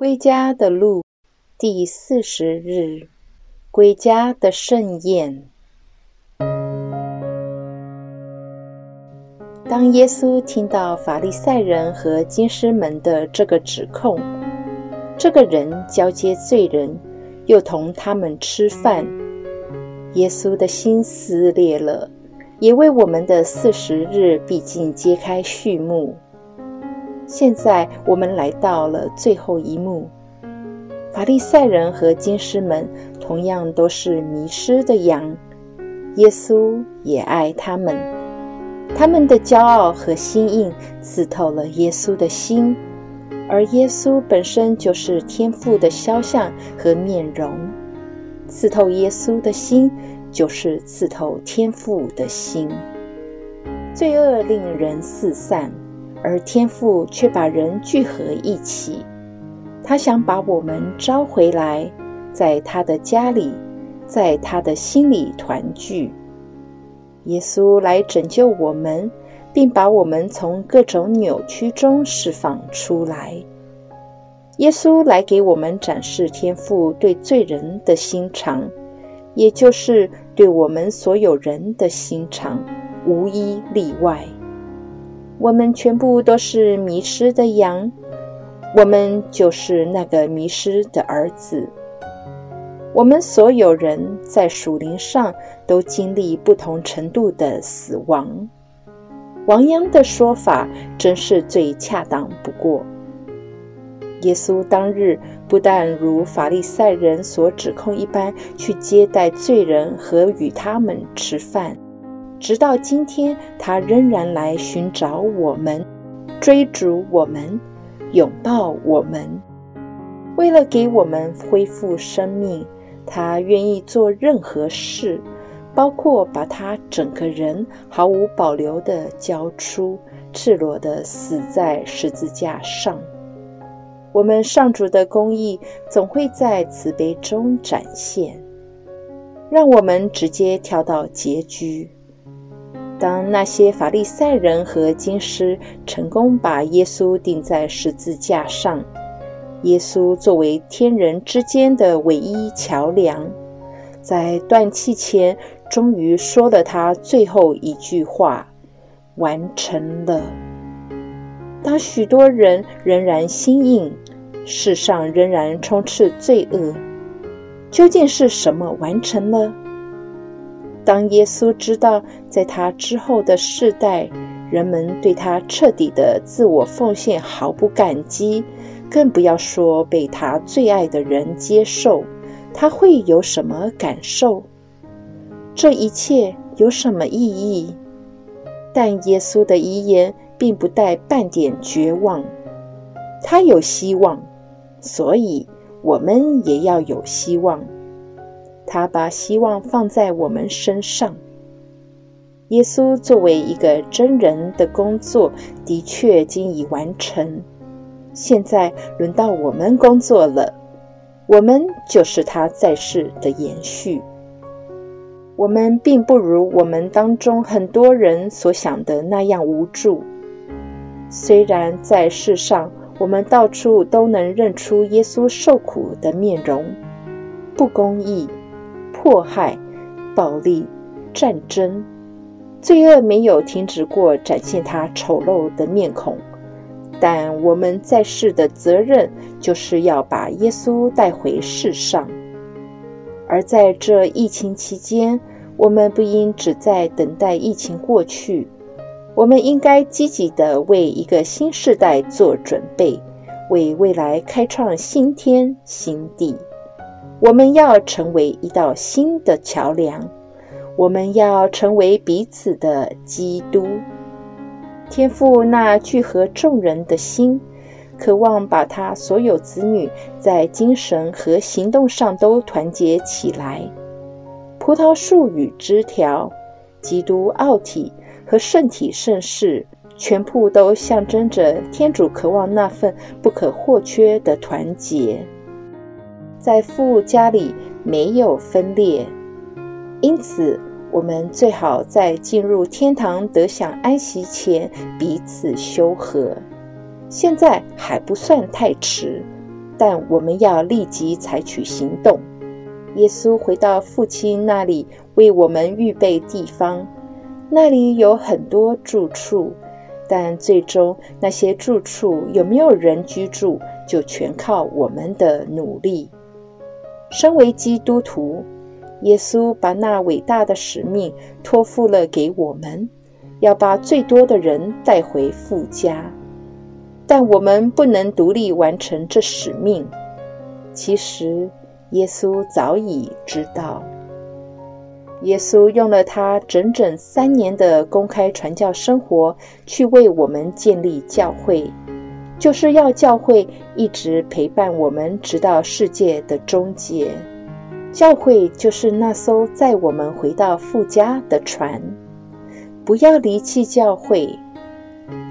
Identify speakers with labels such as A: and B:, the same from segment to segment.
A: 归家的路，第四十日，归家的盛宴。当耶稣听到法利赛人和经师们的这个指控，这个人交接罪人，又同他们吃饭，耶稣的心撕裂了，也为我们的四十日毕竟揭开序幕。现在我们来到了最后一幕。法利赛人和经师们同样都是迷失的羊，耶稣也爱他们。他们的骄傲和心硬刺透了耶稣的心，而耶稣本身就是天父的肖像和面容。刺透耶稣的心，就是刺透天父的心。罪恶令人四散。而天父却把人聚合一起，他想把我们招回来，在他的家里，在他的心里团聚。耶稣来拯救我们，并把我们从各种扭曲中释放出来。耶稣来给我们展示天父对罪人的心肠，也就是对我们所有人的心肠，无一例外。我们全部都是迷失的羊，我们就是那个迷失的儿子。我们所有人在属灵上都经历不同程度的死亡。亡羊的说法真是最恰当不过。耶稣当日不但如法利赛人所指控一般去接待罪人和与他们吃饭。直到今天，他仍然来寻找我们，追逐我们，拥抱我们。为了给我们恢复生命，他愿意做任何事，包括把他整个人毫无保留的交出，赤裸的死在十字架上。我们上主的公义总会在慈悲中展现。让我们直接跳到结局。当那些法利赛人和经师成功把耶稣钉在十字架上，耶稣作为天人之间的唯一桥梁，在断气前终于说了他最后一句话：“完成了。”当许多人仍然心硬，世上仍然充斥罪恶，究竟是什么完成了？当耶稣知道，在他之后的世代，人们对他彻底的自我奉献毫不感激，更不要说被他最爱的人接受，他会有什么感受？这一切有什么意义？但耶稣的遗言并不带半点绝望，他有希望，所以我们也要有希望。他把希望放在我们身上。耶稣作为一个真人的工作，的确经已完成。现在轮到我们工作了。我们就是他在世的延续。我们并不如我们当中很多人所想的那样无助。虽然在世上，我们到处都能认出耶稣受苦的面容，不公义。迫害、暴力、战争、罪恶没有停止过展现他丑陋的面孔，但我们在世的责任就是要把耶稣带回世上。而在这疫情期间，我们不应只在等待疫情过去，我们应该积极的为一个新时代做准备，为未来开创新天新地。我们要成为一道新的桥梁，我们要成为彼此的基督。天父那聚合众人的心，渴望把他所有子女在精神和行动上都团结起来。葡萄树与枝条，基督奥体和圣体圣事，全部都象征着天主渴望那份不可或缺的团结。在父家里没有分裂，因此我们最好在进入天堂得享安息前彼此修和。现在还不算太迟，但我们要立即采取行动。耶稣回到父亲那里，为我们预备地方，那里有很多住处，但最终那些住处有没有人居住，就全靠我们的努力。身为基督徒，耶稣把那伟大的使命托付了给我们，要把最多的人带回父家。但我们不能独立完成这使命。其实，耶稣早已知道。耶稣用了他整整三年的公开传教生活，去为我们建立教会，就是要教会一直陪伴我们，直到世界的终结。教会就是那艘载我们回到父家的船。不要离弃教会。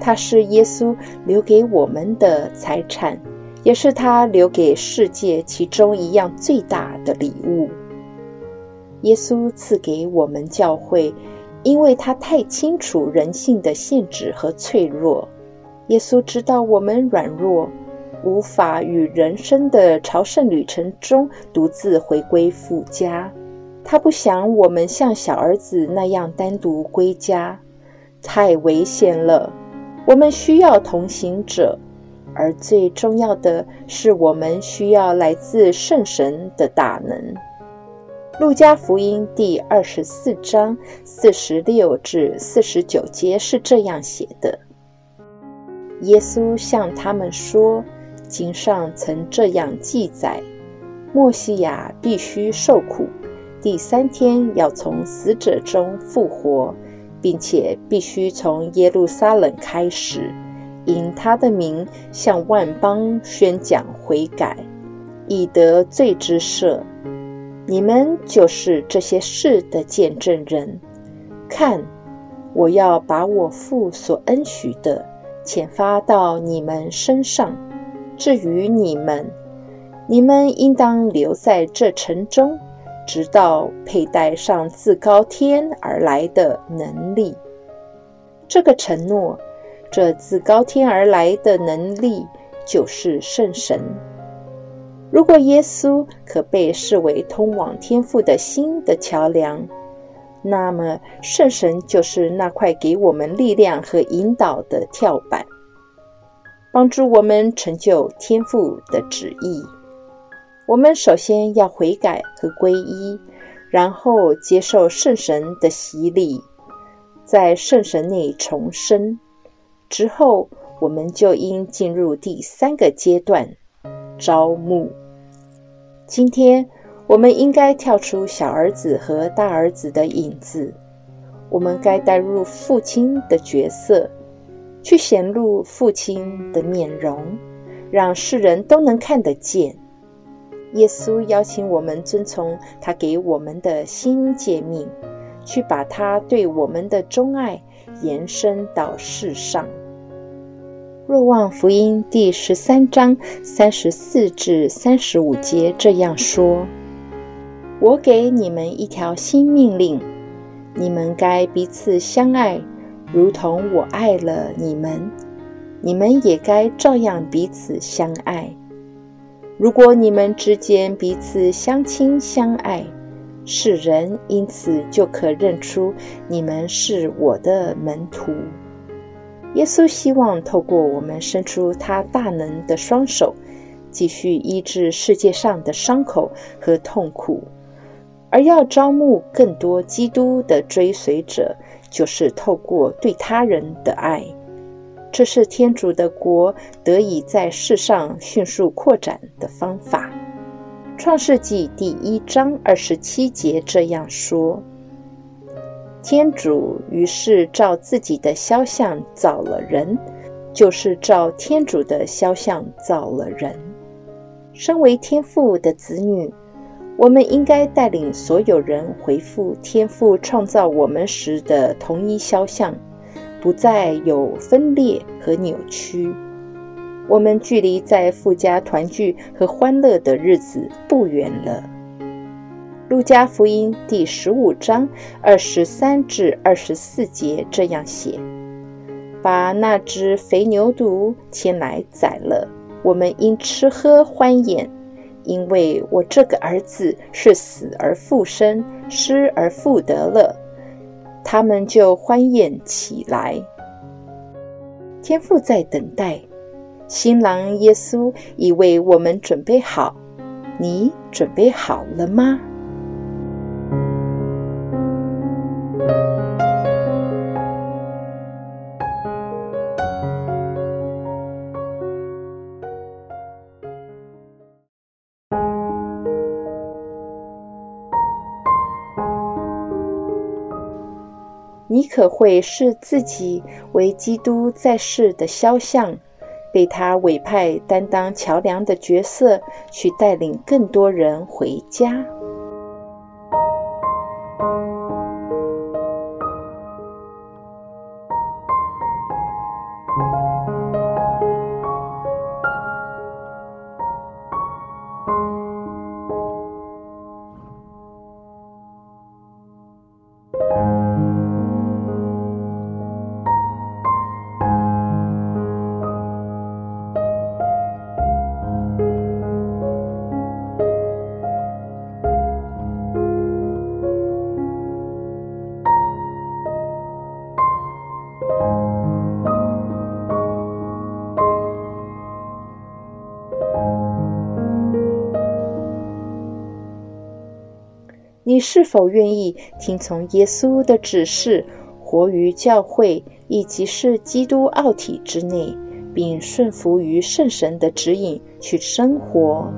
A: 它是耶稣留给我们的财产，也是他留给世界其中一样最大的礼物。耶稣赐给我们教会，因为他太清楚人性的限制和脆弱。耶稣知道我们软弱，无法与人生的朝圣旅程中独自回归父家。他不想我们像小儿子那样单独归家，太危险了。我们需要同行者，而最重要的是，我们需要来自圣神的大能。路加福音第二十四章四十六至四十九节是这样写的：耶稣向他们说，经上曾这样记载，莫西亚必须受苦，第三天要从死者中复活。并且必须从耶路撒冷开始，因他的名向万邦宣讲悔改，以得罪之赦。你们就是这些事的见证人。看，我要把我父所恩许的遣发到你们身上。至于你们，你们应当留在这城中。直到佩戴上自高天而来的能力，这个承诺，这自高天而来的能力就是圣神。如果耶稣可被视为通往天父的新的桥梁，那么圣神就是那块给我们力量和引导的跳板，帮助我们成就天赋的旨意。我们首先要悔改和皈依，然后接受圣神的洗礼，在圣神内重生。之后，我们就应进入第三个阶段——招募。今天，我们应该跳出小儿子和大儿子的影子，我们该带入父亲的角色，去显露父亲的面容，让世人都能看得见。耶稣邀请我们遵从他给我们的新诫命，去把他对我们的钟爱延伸到世上。若望福音第十三章三十四至三十五节这样说：“我给你们一条新命令，你们该彼此相爱，如同我爱了你们，你们也该照样彼此相爱。”如果你们之间彼此相亲相爱，世人因此就可认出你们是我的门徒。耶稣希望透过我们伸出他大能的双手，继续医治世界上的伤口和痛苦，而要招募更多基督的追随者，就是透过对他人的爱。这是天主的国得以在世上迅速扩展的方法。创世纪第一章二十七节这样说：“天主于是照自己的肖像造了人，就是照天主的肖像造了人。”身为天父的子女，我们应该带领所有人回复天父创造我们时的同一肖像。不再有分裂和扭曲，我们距离在富家团聚和欢乐的日子不远了。路加福音第十五章二十三至二十四节这样写：把那只肥牛犊牵来宰了，我们应吃喝欢宴，因为我这个儿子是死而复生，失而复得了。他们就欢宴起来。天父在等待，新郎耶稣已为我们准备好。你准备好了吗？你可会视自己为基督在世的肖像，被他委派担当桥梁的角色，去带领更多人回家？你是否愿意听从耶稣的指示，活于教会以及是基督奥体之内，并顺服于圣神的指引去生活？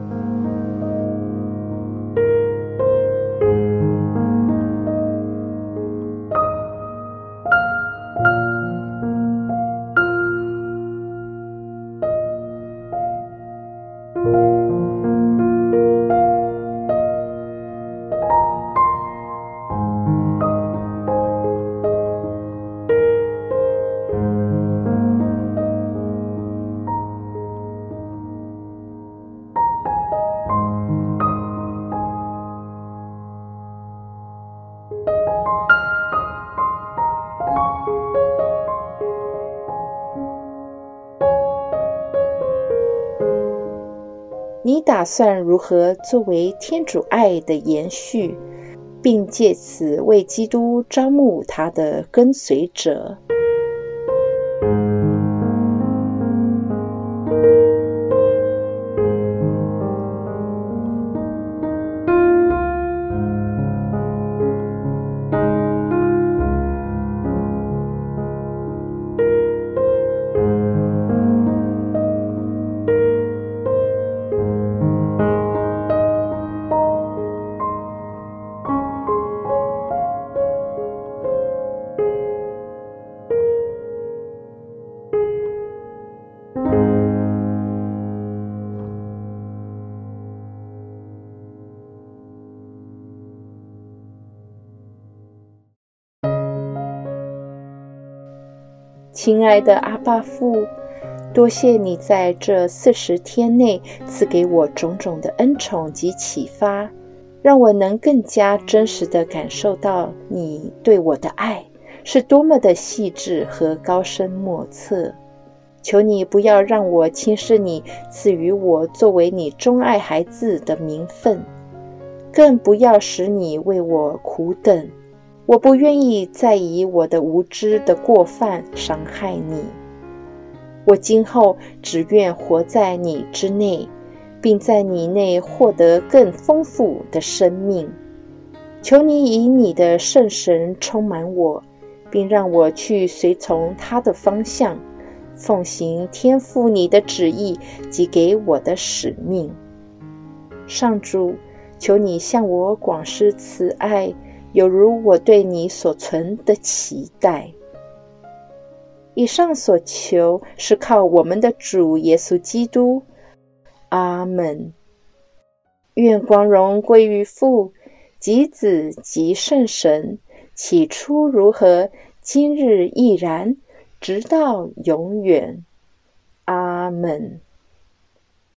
A: 你打算如何作为天主爱的延续，并借此为基督招募他的跟随者？亲爱的阿爸父，多谢你在这四十天内赐给我种种的恩宠及启发，让我能更加真实的感受到你对我的爱是多么的细致和高深莫测。求你不要让我轻视你赐予我作为你钟爱孩子的名分，更不要使你为我苦等。我不愿意再以我的无知的过犯伤害你。我今后只愿活在你之内，并在你内获得更丰富的生命。求你以你的圣神充满我，并让我去随从他的方向，奉行天父你的旨意及给我的使命。上主，求你向我广施慈爱。有如我对你所存的期待。以上所求是靠我们的主耶稣基督。阿门。愿光荣归于父、及子、及圣神。起初如何，今日亦然，直到永远。阿门。